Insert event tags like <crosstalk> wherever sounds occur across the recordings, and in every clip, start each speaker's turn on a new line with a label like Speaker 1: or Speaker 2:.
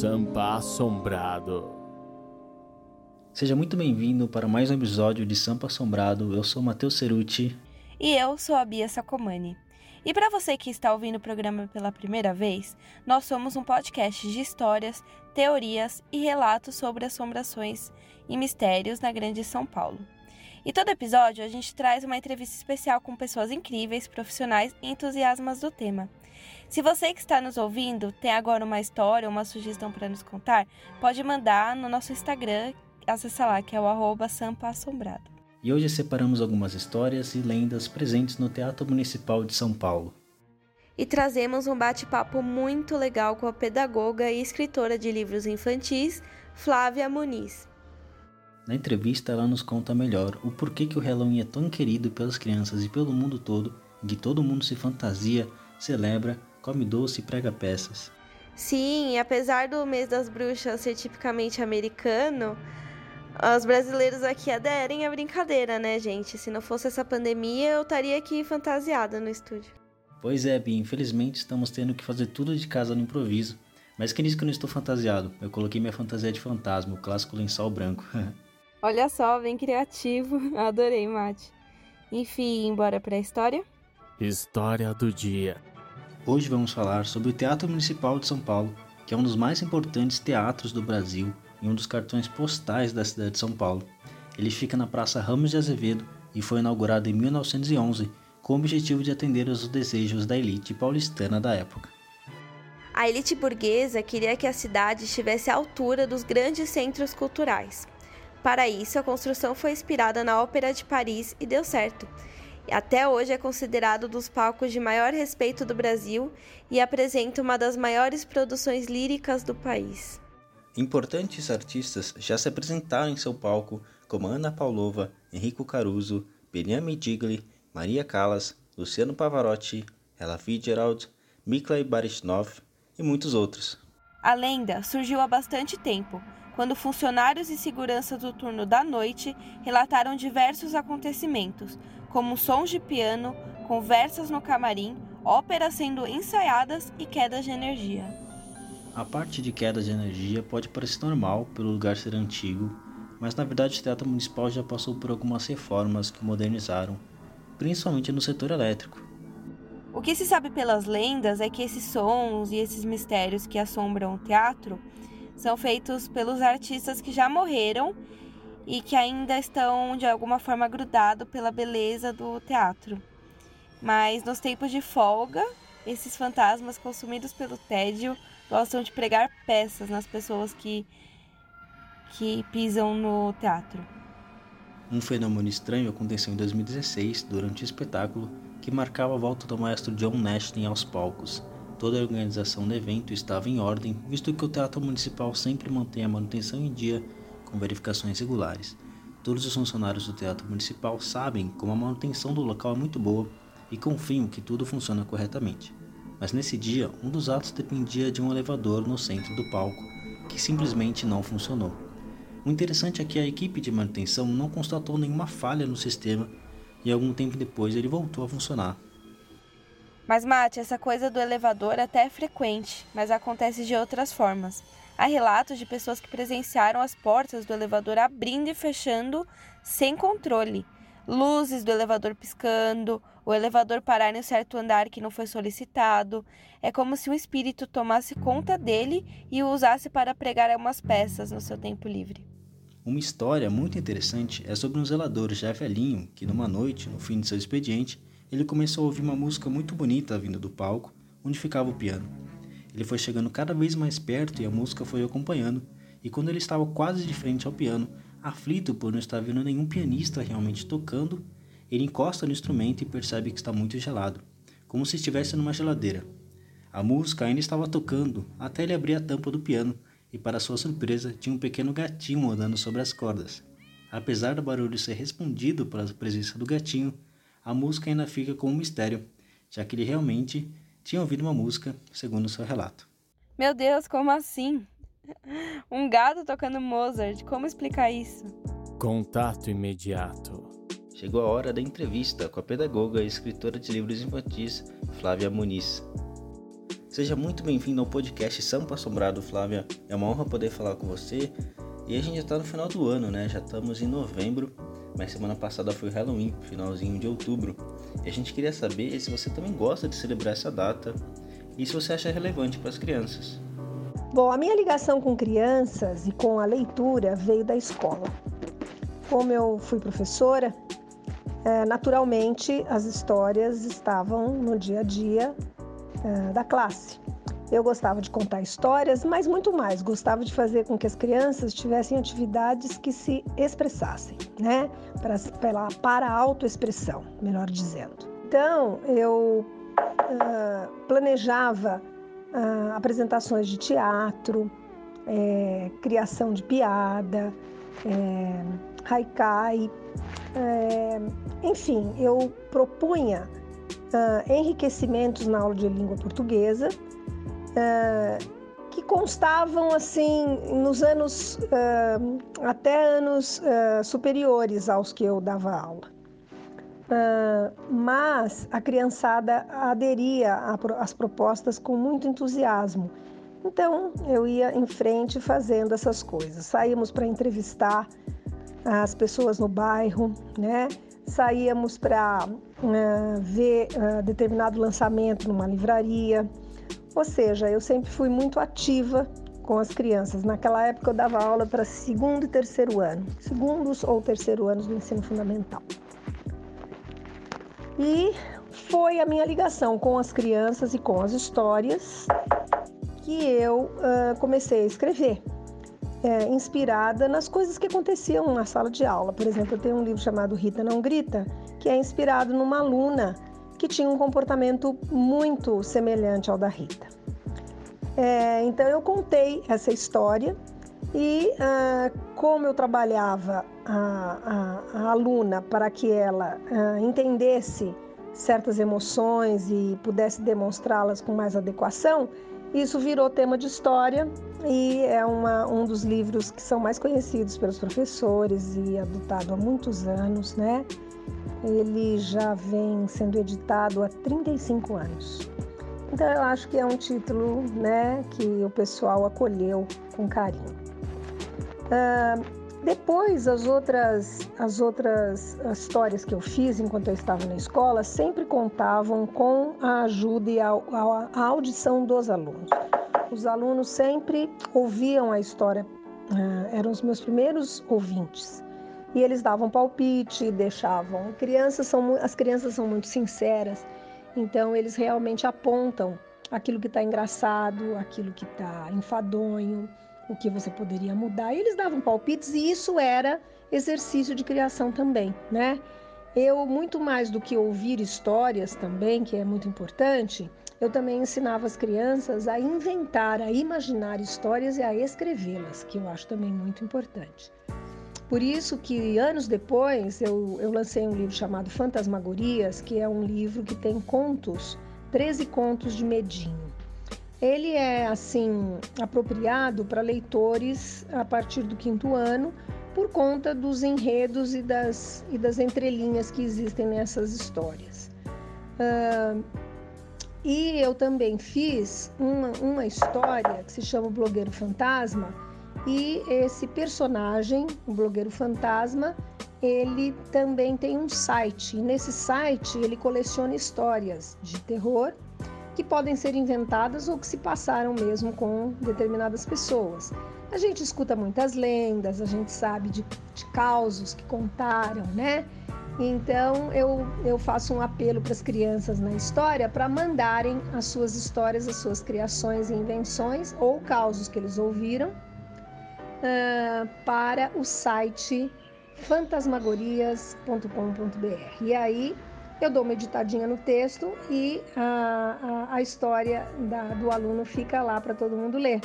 Speaker 1: Sampa Assombrado.
Speaker 2: Seja muito bem-vindo para mais um episódio de Sampa Assombrado. Eu sou Matheus Ceruti.
Speaker 3: E eu sou a Bia Sacomani. E para você que está ouvindo o programa pela primeira vez, nós somos um podcast de histórias, teorias e relatos sobre assombrações e mistérios na Grande São Paulo. E todo episódio a gente traz uma entrevista especial com pessoas incríveis, profissionais e entusiasmas do tema. Se você que está nos ouvindo tem agora uma história ou uma sugestão para nos contar, pode mandar no nosso Instagram, acessa lá, que é o arroba.
Speaker 2: E hoje separamos algumas histórias e lendas presentes no Teatro Municipal de São Paulo.
Speaker 3: E trazemos um bate-papo muito legal com a pedagoga e escritora de livros infantis, Flávia Muniz.
Speaker 2: Na entrevista, ela nos conta melhor o porquê que o Halloween é tão querido pelas crianças e pelo mundo todo, em que todo mundo se fantasia, celebra, come doce e prega peças.
Speaker 3: Sim, apesar do mês das bruxas ser tipicamente americano, os brasileiros aqui aderem à brincadeira, né, gente? Se não fosse essa pandemia, eu estaria aqui fantasiada no estúdio.
Speaker 2: Pois é, Bia, infelizmente estamos tendo que fazer tudo de casa no improviso. Mas quem disse que eu não estou fantasiado? Eu coloquei minha fantasia de fantasma, o clássico lençol branco. <laughs>
Speaker 3: Olha só, bem criativo. <laughs> Adorei, Mate. Enfim, bora para a história?
Speaker 1: História do dia.
Speaker 2: Hoje vamos falar sobre o Teatro Municipal de São Paulo, que é um dos mais importantes teatros do Brasil e um dos cartões postais da cidade de São Paulo. Ele fica na Praça Ramos de Azevedo e foi inaugurado em 1911 com o objetivo de atender aos desejos da elite paulistana da época.
Speaker 3: A elite burguesa queria que a cidade estivesse à altura dos grandes centros culturais. Para isso, a construção foi inspirada na Ópera de Paris e deu certo. Até hoje é considerado dos palcos de maior respeito do Brasil e apresenta uma das maiores produções líricas do país.
Speaker 2: Importantes artistas já se apresentaram em seu palco, como Ana Paulova, Enrico Caruso, Benjamin Digli, Maria Callas, Luciano Pavarotti, Ella Fitzgerald, Mikhail Baryshnikov e muitos outros.
Speaker 3: A lenda surgiu há bastante tempo, quando funcionários e segurança do turno da noite relataram diversos acontecimentos, como sons de piano, conversas no camarim, óperas sendo ensaiadas e quedas de energia.
Speaker 2: A parte de queda de energia pode parecer normal pelo lugar ser antigo, mas na verdade o Teatro Municipal já passou por algumas reformas que modernizaram, principalmente no setor elétrico.
Speaker 3: O que se sabe pelas lendas é que esses sons e esses mistérios que assombram o teatro são feitos pelos artistas que já morreram e que ainda estão de alguma forma grudados pela beleza do teatro. Mas nos tempos de folga, esses fantasmas consumidos pelo tédio gostam de pregar peças nas pessoas que que pisam no teatro.
Speaker 2: Um fenômeno estranho aconteceu em 2016 durante o espetáculo que marcava a volta do maestro John Nashton aos palcos. Toda a organização do evento estava em ordem, visto que o Teatro Municipal sempre mantém a manutenção em dia com verificações regulares. Todos os funcionários do Teatro Municipal sabem como a manutenção do local é muito boa e confiam que tudo funciona corretamente. Mas nesse dia, um dos atos dependia de um elevador no centro do palco, que simplesmente não funcionou. O interessante é que a equipe de manutenção não constatou nenhuma falha no sistema e algum tempo depois ele voltou a funcionar.
Speaker 3: Mas, Mate, essa coisa do elevador até é frequente, mas acontece de outras formas. Há relatos de pessoas que presenciaram as portas do elevador abrindo e fechando sem controle. Luzes do elevador piscando, o elevador parar em um certo andar que não foi solicitado. É como se um espírito tomasse conta dele e o usasse para pregar algumas peças no seu tempo livre.
Speaker 2: Uma história muito interessante é sobre um zelador já velhinho que, numa noite, no fim de seu expediente, ele começou a ouvir uma música muito bonita vindo do palco, onde ficava o piano. Ele foi chegando cada vez mais perto e a música foi acompanhando, e quando ele estava quase de frente ao piano, aflito por não estar vendo nenhum pianista realmente tocando, ele encosta no instrumento e percebe que está muito gelado, como se estivesse numa geladeira. A música ainda estava tocando até ele abrir a tampa do piano e, para sua surpresa, tinha um pequeno gatinho andando sobre as cordas. Apesar do barulho ser respondido pela presença do gatinho, a música ainda fica como um mistério, já que ele realmente tinha ouvido uma música, segundo seu relato.
Speaker 3: Meu Deus, como assim? Um gato tocando Mozart, como explicar isso?
Speaker 1: Contato imediato.
Speaker 2: Chegou a hora da entrevista com a pedagoga e escritora de livros infantis Flávia Muniz. Seja muito bem-vindo ao podcast Sampa Assombrado, Flávia. É uma honra poder falar com você. E a gente já está no final do ano, né? Já estamos em novembro, mas semana passada foi Halloween, finalzinho de outubro. E a gente queria saber se você também gosta de celebrar essa data e se você acha relevante para as crianças.
Speaker 4: Bom, a minha ligação com crianças e com a leitura veio da escola. Como eu fui professora, é, naturalmente as histórias estavam no dia a dia é, da classe. Eu gostava de contar histórias, mas muito mais, gostava de fazer com que as crianças tivessem atividades que se expressassem, né? Para, para, para a autoexpressão, melhor dizendo. Então, eu uh, planejava ah, apresentações de teatro, é, criação de piada, é, haikai, é, enfim, eu propunha ah, enriquecimentos na aula de língua portuguesa ah, que constavam assim nos anos até anos superiores aos que eu dava aula. Uh, mas a criançada aderia às propostas com muito entusiasmo. Então eu ia em frente fazendo essas coisas. Saíamos para entrevistar as pessoas no bairro, né? Saíamos para uh, ver uh, determinado lançamento numa livraria. Ou seja, eu sempre fui muito ativa com as crianças. Naquela época eu dava aula para segundo e terceiro ano, segundos ou terceiro anos do ensino fundamental. E foi a minha ligação com as crianças e com as histórias que eu uh, comecei a escrever, é, inspirada nas coisas que aconteciam na sala de aula. Por exemplo, eu tenho um livro chamado Rita Não Grita, que é inspirado numa aluna que tinha um comportamento muito semelhante ao da Rita. É, então eu contei essa história e uh, como eu trabalhava a, a, a, aluna para que ela uh, entendesse certas emoções e pudesse demonstrá-las com mais adequação, isso virou tema de história e é uma, um dos livros que são mais conhecidos pelos professores e adotado há muitos anos, né? Ele já vem sendo editado há 35 anos. Então eu acho que é um título, né, que o pessoal acolheu com carinho. Uh, depois, as outras, as outras histórias que eu fiz enquanto eu estava na escola sempre contavam com a ajuda e a, a, a audição dos alunos. Os alunos sempre ouviam a história, uh, eram os meus primeiros ouvintes. E eles davam palpite, deixavam. Crianças são, as crianças são muito sinceras, então eles realmente apontam aquilo que está engraçado, aquilo que está enfadonho o que você poderia mudar. E eles davam palpites e isso era exercício de criação também, né? Eu, muito mais do que ouvir histórias também, que é muito importante, eu também ensinava as crianças a inventar, a imaginar histórias e a escrevê-las, que eu acho também muito importante. Por isso que anos depois eu, eu lancei um livro chamado Fantasmagorias, que é um livro que tem contos, 13 contos de medinho. Ele é assim apropriado para leitores a partir do quinto ano, por conta dos enredos e das, e das entrelinhas que existem nessas histórias. Uh, e eu também fiz uma, uma história que se chama o Blogueiro Fantasma, e esse personagem, o Blogueiro Fantasma, ele também tem um site. E nesse site ele coleciona histórias de terror que podem ser inventadas ou que se passaram mesmo com determinadas pessoas. A gente escuta muitas lendas, a gente sabe de, de causos que contaram, né? Então eu, eu faço um apelo para as crianças na história para mandarem as suas histórias, as suas criações e invenções ou causos que eles ouviram uh, para o site fantasmagorias.com.br. E aí eu dou uma editadinha no texto e a, a, a história da, do aluno fica lá para todo mundo ler.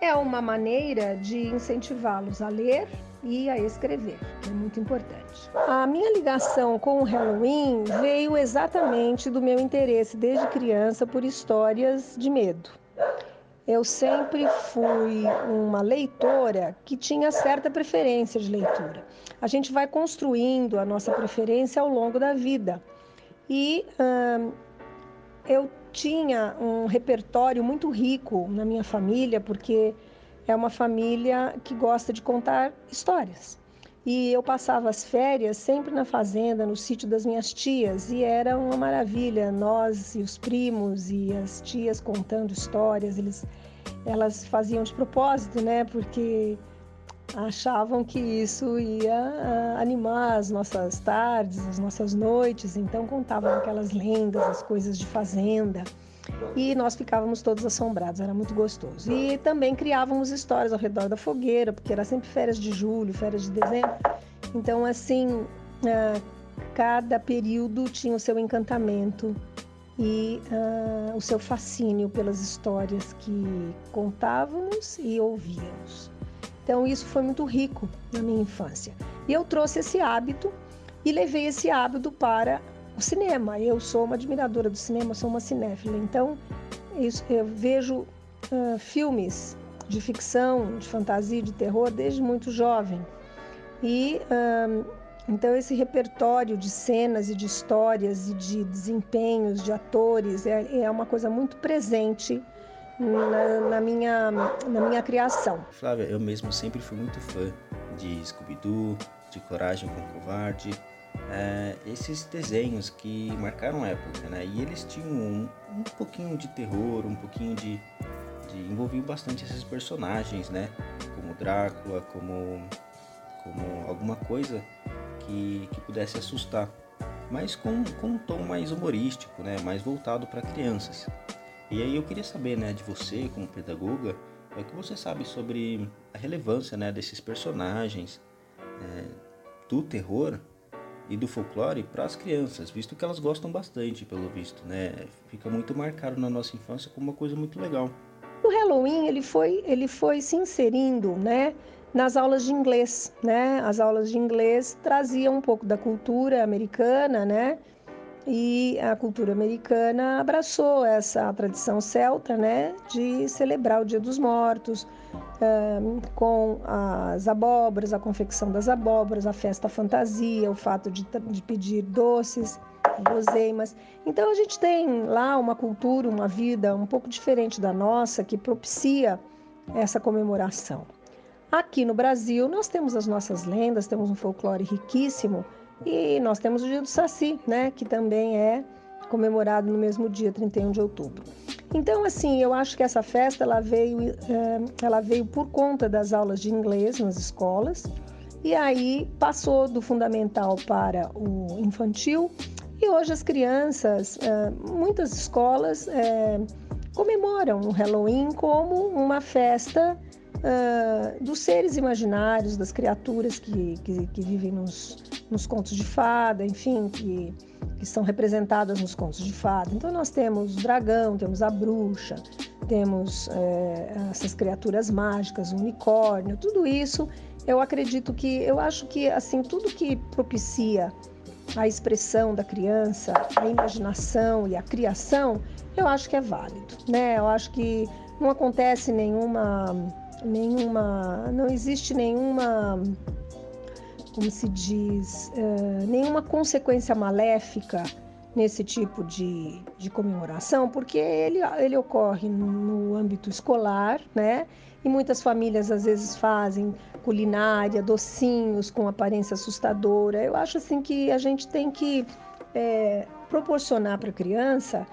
Speaker 4: É uma maneira de incentivá-los a ler e a escrever, que é muito importante. A minha ligação com o Halloween veio exatamente do meu interesse desde criança por histórias de medo. Eu sempre fui uma leitora que tinha certa preferência de leitura. A gente vai construindo a nossa preferência ao longo da vida. E hum, eu tinha um repertório muito rico na minha família, porque é uma família que gosta de contar histórias. E eu passava as férias sempre na fazenda, no sítio das minhas tias, e era uma maravilha. Nós e os primos e as tias contando histórias, eles, elas faziam de propósito, né? Porque achavam que isso ia ah, animar as nossas tardes, as nossas noites, então contavam aquelas lendas, as coisas de fazenda. E nós ficávamos todos assombrados, era muito gostoso. E também criávamos histórias ao redor da fogueira, porque era sempre férias de julho, férias de dezembro. Então, assim, ah, cada período tinha o seu encantamento e uh, o seu fascínio pelas histórias que contávamos e ouvíamos. Então, isso foi muito rico na minha infância. E eu trouxe esse hábito e levei esse hábito para o cinema. Eu sou uma admiradora do cinema, sou uma cinéfila. Então, eu vejo uh, filmes de ficção, de fantasia, de terror desde muito jovem. E uh, então esse repertório de cenas e de histórias e de desempenhos de atores é, é uma coisa muito presente na, na, minha, na minha criação.
Speaker 2: Flávia, eu mesmo sempre fui muito fã de Scooby-Doo, de Coragem com Covarde, é, esses desenhos que marcaram época, né? E eles tinham um, um pouquinho de terror, um pouquinho de, de envolviam bastante esses personagens, né? Como Drácula, como como alguma coisa que, que pudesse assustar, mas com, com um tom mais humorístico, né? Mais voltado para crianças. E aí eu queria saber, né, de você como pedagoga, é o que você sabe sobre a relevância, né, desses personagens é, do terror e do folclore para as crianças, visto que elas gostam bastante, pelo visto, né? Fica muito marcado na nossa infância como uma coisa muito legal.
Speaker 4: O Halloween ele foi ele foi se inserindo, né? Nas aulas de inglês, né? As aulas de inglês traziam um pouco da cultura americana, né? E a cultura americana abraçou essa tradição celta, né? De celebrar o Dia dos Mortos, com as abóboras, a confecção das abóboras, a festa fantasia, o fato de, de pedir doces, gozeimas. Então a gente tem lá uma cultura, uma vida um pouco diferente da nossa que propicia essa comemoração. Aqui no Brasil nós temos as nossas lendas, temos um folclore riquíssimo e nós temos o Dia do Saci, né, que também é comemorado no mesmo dia, 31 de outubro. Então, assim, eu acho que essa festa ela veio, eh, ela veio por conta das aulas de inglês nas escolas. E aí passou do fundamental para o infantil. E hoje as crianças, eh, muitas escolas eh, comemoram o Halloween como uma festa dos seres imaginários, das criaturas que, que, que vivem nos, nos contos de fada, enfim, que que são representadas nos contos de fada. Então nós temos o dragão, temos a bruxa, temos é, essas criaturas mágicas, o unicórnio, tudo isso. Eu acredito que, eu acho que assim tudo que propicia a expressão da criança, a imaginação e a criação, eu acho que é válido, né? Eu acho que não acontece nenhuma, nenhuma, não existe nenhuma como se diz, uh, nenhuma consequência maléfica nesse tipo de, de comemoração, porque ele, ele ocorre no âmbito escolar, né? E muitas famílias às vezes fazem culinária, docinhos com aparência assustadora. Eu acho assim que a gente tem que é, proporcionar para a criança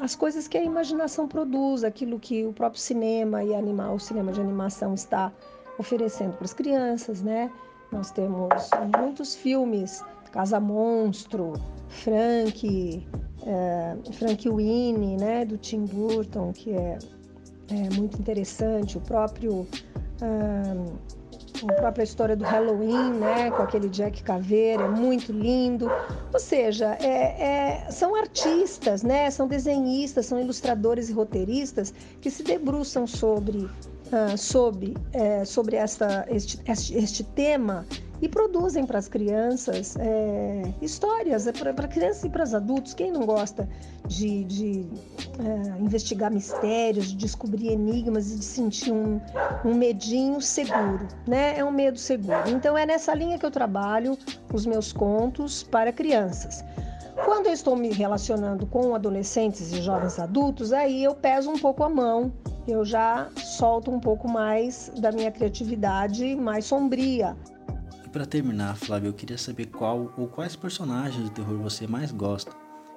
Speaker 4: as coisas que a imaginação produz, aquilo que o próprio cinema e animal, o cinema de animação está oferecendo para as crianças, né? Nós temos muitos filmes, Casa Monstro, Frank, é, Frank Winnie, né, do Tim Burton, que é, é muito interessante. O próprio a própria história do Halloween, né, com aquele Jack Caveira, é muito lindo. Ou seja, é, é, são artistas, né, são desenhistas, são ilustradores e roteiristas que se debruçam sobre uh, sobre, é, sobre esta, este, este, este, tema e produzem para as crianças é, histórias, é para crianças e para os adultos. Quem não gosta de, de é, investigar mistérios, de descobrir enigmas e de sentir um, um medinho seguro, né? É um medo seguro. Então é nessa linha que eu trabalho os meus contos para crianças. Quando eu estou me relacionando com adolescentes e jovens adultos, aí eu peso um pouco a mão, eu já solto um pouco mais da minha criatividade mais sombria.
Speaker 2: Para terminar, Flávio, eu queria saber qual ou quais personagens de terror você mais gosta.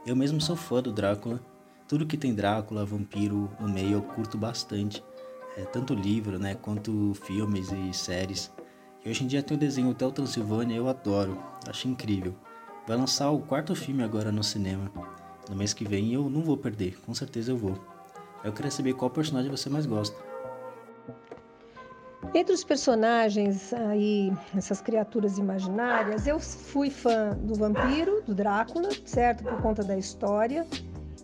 Speaker 2: Eu mesmo sou fã do Drácula. Tudo que tem Drácula, vampiro no meio eu curto bastante. É, tanto livro, né, quanto filmes e séries. E hoje em dia tem o desenho Hotel Transilvânia, eu adoro, acho incrível. Vai lançar o quarto filme agora no cinema. No mês que vem eu não vou perder, com certeza eu vou. Eu queria saber qual personagem você mais gosta.
Speaker 4: Entre os personagens aí, essas criaturas imaginárias, eu fui fã do vampiro, do Drácula, certo? Por conta da história.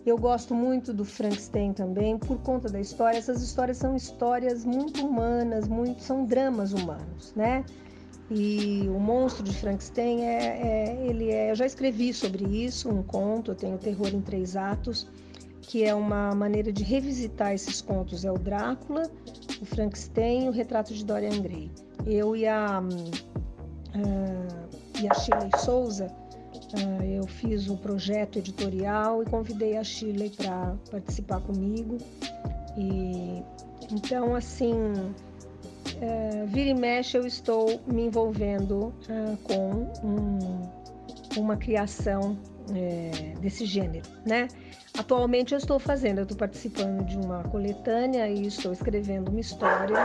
Speaker 4: Eu gosto muito do Frankenstein também, por conta da história. Essas histórias são histórias muito humanas, muito são dramas humanos, né? E o monstro de Frankenstein é, é, ele é. Eu já escrevi sobre isso, um conto. Eu tenho Terror em Três Atos, que é uma maneira de revisitar esses contos. É o Drácula, o Frankenstein e o Retrato de Dorian Gray. Eu e a, uh, e a Shirley Souza, uh, eu fiz o projeto editorial e convidei a Shirley para participar comigo. E então, assim, uh, vira e mexe eu estou me envolvendo uh, com um, uma criação é, desse gênero, né? Atualmente eu estou fazendo, eu estou participando de uma coletânea e estou escrevendo uma história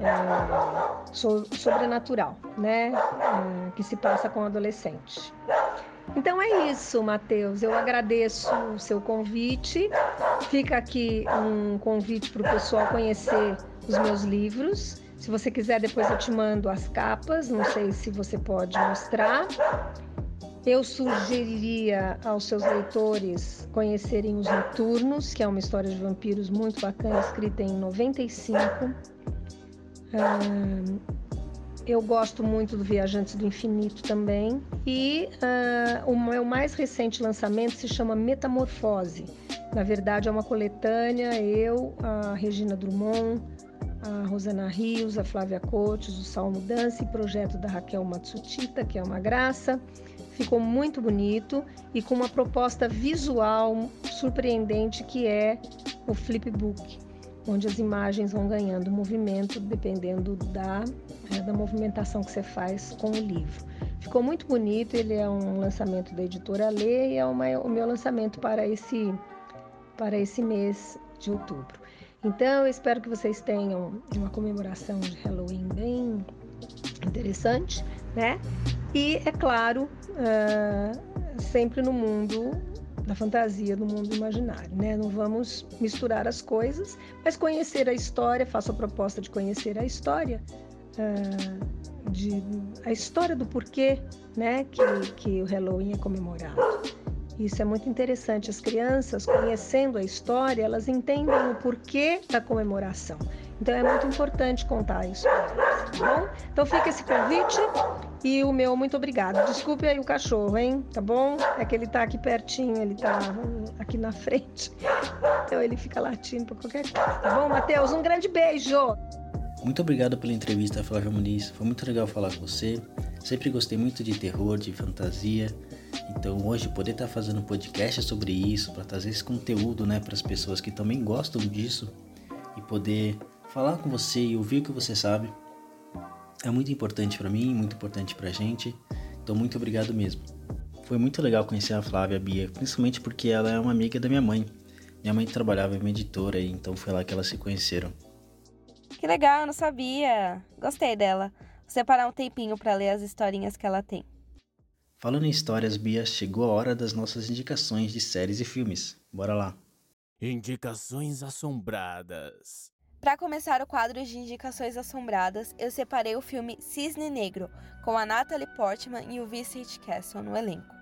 Speaker 4: é, so, sobrenatural, né? É, que se passa com adolescente. Então é isso, Matheus. Eu agradeço o seu convite. Fica aqui um convite para o pessoal conhecer os meus livros. Se você quiser, depois eu te mando as capas. Não sei se você pode mostrar. Eu sugeriria aos seus leitores conhecerem Os Noturnos, que é uma história de vampiros muito bacana, escrita em 95. Uh, eu gosto muito do Viajantes do Infinito também. E uh, o meu mais recente lançamento se chama Metamorfose. Na verdade, é uma coletânea, eu, a Regina Drummond, a Rosana Rios, a Flávia Cotes, o Salmo Dance, projeto da Raquel Matsutita, que é uma graça. Ficou muito bonito e com uma proposta visual surpreendente que é o flipbook, onde as imagens vão ganhando movimento dependendo da, é, da movimentação que você faz com o livro. Ficou muito bonito, ele é um lançamento da editora Lê e é uma, o meu lançamento para esse, para esse mês de outubro. Então, eu espero que vocês tenham uma comemoração de Halloween bem interessante, né? E, é claro, uh, sempre no mundo da fantasia, do mundo imaginário, né? Não vamos misturar as coisas, mas conhecer a história, faço a proposta de conhecer a história, uh, de, a história do porquê, né, que, que o Halloween é comemorado. Isso é muito interessante. As crianças, conhecendo a história, elas entendem o porquê da comemoração. Então é muito importante contar isso tá bom? Então fica esse convite e o meu muito obrigado. Desculpe aí o cachorro, hein? Tá bom? É que ele tá aqui pertinho, ele tá aqui na frente. Então ele fica latindo para qualquer coisa, tá bom, Matheus? Um grande beijo!
Speaker 2: Muito obrigado pela entrevista, Flávia Muniz. Foi muito legal falar com você. Sempre gostei muito de terror, de fantasia. Então hoje poder estar tá fazendo um podcast sobre isso, para trazer esse conteúdo, né, para as pessoas que também gostam disso e poder falar com você e ouvir o que você sabe é muito importante para mim, muito importante para a gente. Então muito obrigado mesmo. Foi muito legal conhecer a Flávia a Bia, principalmente porque ela é uma amiga da minha mãe. Minha mãe trabalhava em uma editora, então foi lá que elas se conheceram.
Speaker 3: Que legal, eu não sabia. Gostei dela. Vou separar um tempinho para ler as historinhas que ela tem.
Speaker 2: Falando em histórias, Bia, chegou a hora das nossas indicações de séries e filmes. Bora lá.
Speaker 1: Indicações assombradas.
Speaker 3: Para começar o quadro de indicações assombradas, eu separei o filme Cisne Negro, com a Natalie Portman e o Vincent Castle no elenco.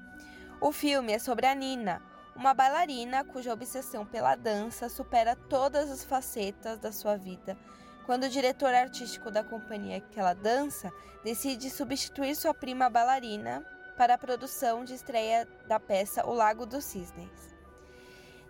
Speaker 3: O filme é sobre a Nina, uma bailarina cuja obsessão pela dança supera todas as facetas da sua vida, quando o diretor artístico da companhia que ela dança decide substituir sua prima bailarina para a produção de estreia da peça O Lago dos Cisnes.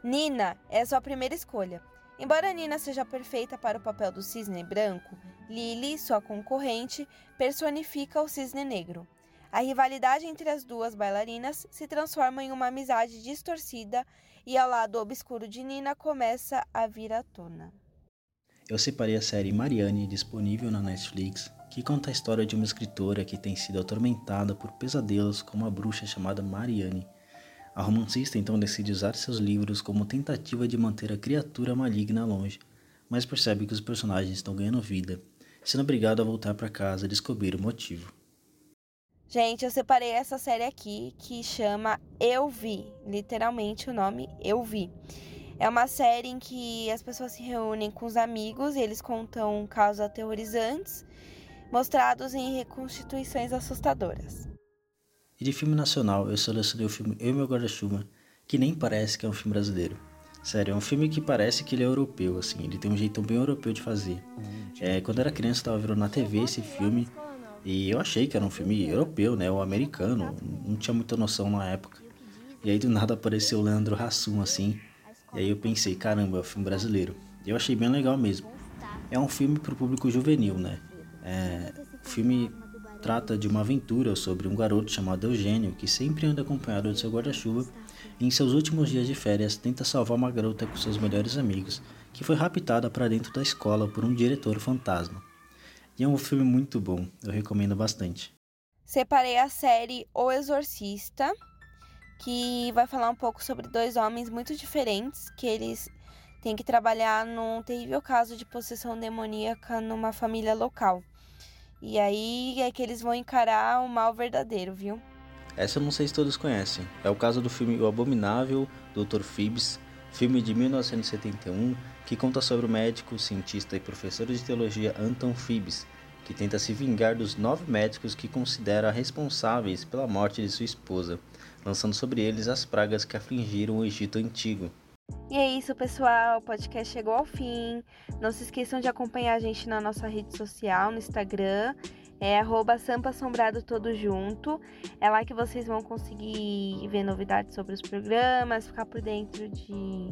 Speaker 3: Nina é sua primeira escolha. Embora Nina seja perfeita para o papel do cisne branco, Lily, sua concorrente, personifica o cisne negro. A rivalidade entre as duas bailarinas se transforma em uma amizade distorcida e ao lado obscuro de Nina começa a vir à tona.
Speaker 2: Eu separei a série Marianne, disponível na Netflix, que conta a história de uma escritora que tem sido atormentada por pesadelos com uma bruxa chamada Marianne. A romancista então decide usar seus livros como tentativa de manter a criatura maligna longe, mas percebe que os personagens estão ganhando vida, sendo obrigado a voltar para casa e descobrir o motivo.
Speaker 3: Gente, eu separei essa série aqui que chama Eu Vi, literalmente o nome Eu Vi. É uma série em que as pessoas se reúnem com os amigos e eles contam casos aterrorizantes mostrados em reconstituições assustadoras.
Speaker 2: E de filme nacional, eu selecionei o filme Eu e Meu Guarda-Chuva, que nem parece que é um filme brasileiro. Sério, é um filme que parece que ele é europeu, assim, ele tem um jeito bem europeu de fazer. É, quando eu era criança, eu tava vendo na TV esse filme e eu achei que era um filme europeu, né, ou americano, não tinha muita noção na época. E aí do nada apareceu o Leandro Hassum, assim, e aí eu pensei, caramba, é um filme brasileiro. Eu achei bem legal mesmo. É um filme pro público juvenil, né? É, filme trata de uma aventura sobre um garoto chamado Eugênio que sempre anda acompanhado de seu guarda-chuva e em seus últimos dias de férias tenta salvar uma garota com seus melhores amigos que foi raptada para dentro da escola por um diretor fantasma. E é um filme muito bom, eu recomendo bastante.
Speaker 3: Separei a série O Exorcista, que vai falar um pouco sobre dois homens muito diferentes, que eles têm que trabalhar num terrível caso de possessão demoníaca numa família local. E aí é que eles vão encarar o mal verdadeiro, viu?
Speaker 2: Essa eu não sei se todos conhecem. É o caso do filme O Abominável, Dr. Phoebs, filme de 1971, que conta sobre o médico, cientista e professor de teologia Anton Phoebs, que tenta se vingar dos nove médicos que considera responsáveis pela morte de sua esposa, lançando sobre eles as pragas que afligiram o Egito Antigo.
Speaker 3: E é isso, pessoal. O podcast chegou ao fim. Não se esqueçam de acompanhar a gente na nossa rede social, no Instagram. É arroba Sampa Assombrado Todo Junto. É lá que vocês vão conseguir ver novidades sobre os programas, ficar por dentro de,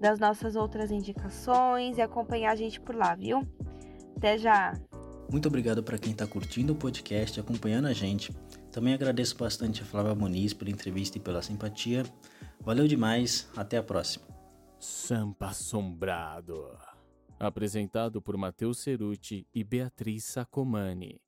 Speaker 3: das nossas outras indicações e acompanhar a gente por lá, viu? Até já!
Speaker 2: Muito obrigado para quem está curtindo o podcast acompanhando a gente. Também agradeço bastante a Flávia Muniz pela entrevista e pela simpatia. Valeu demais, até a próxima.
Speaker 1: Sampa Assombrado. Apresentado por Matheus Ceruti e Beatriz Sacomani.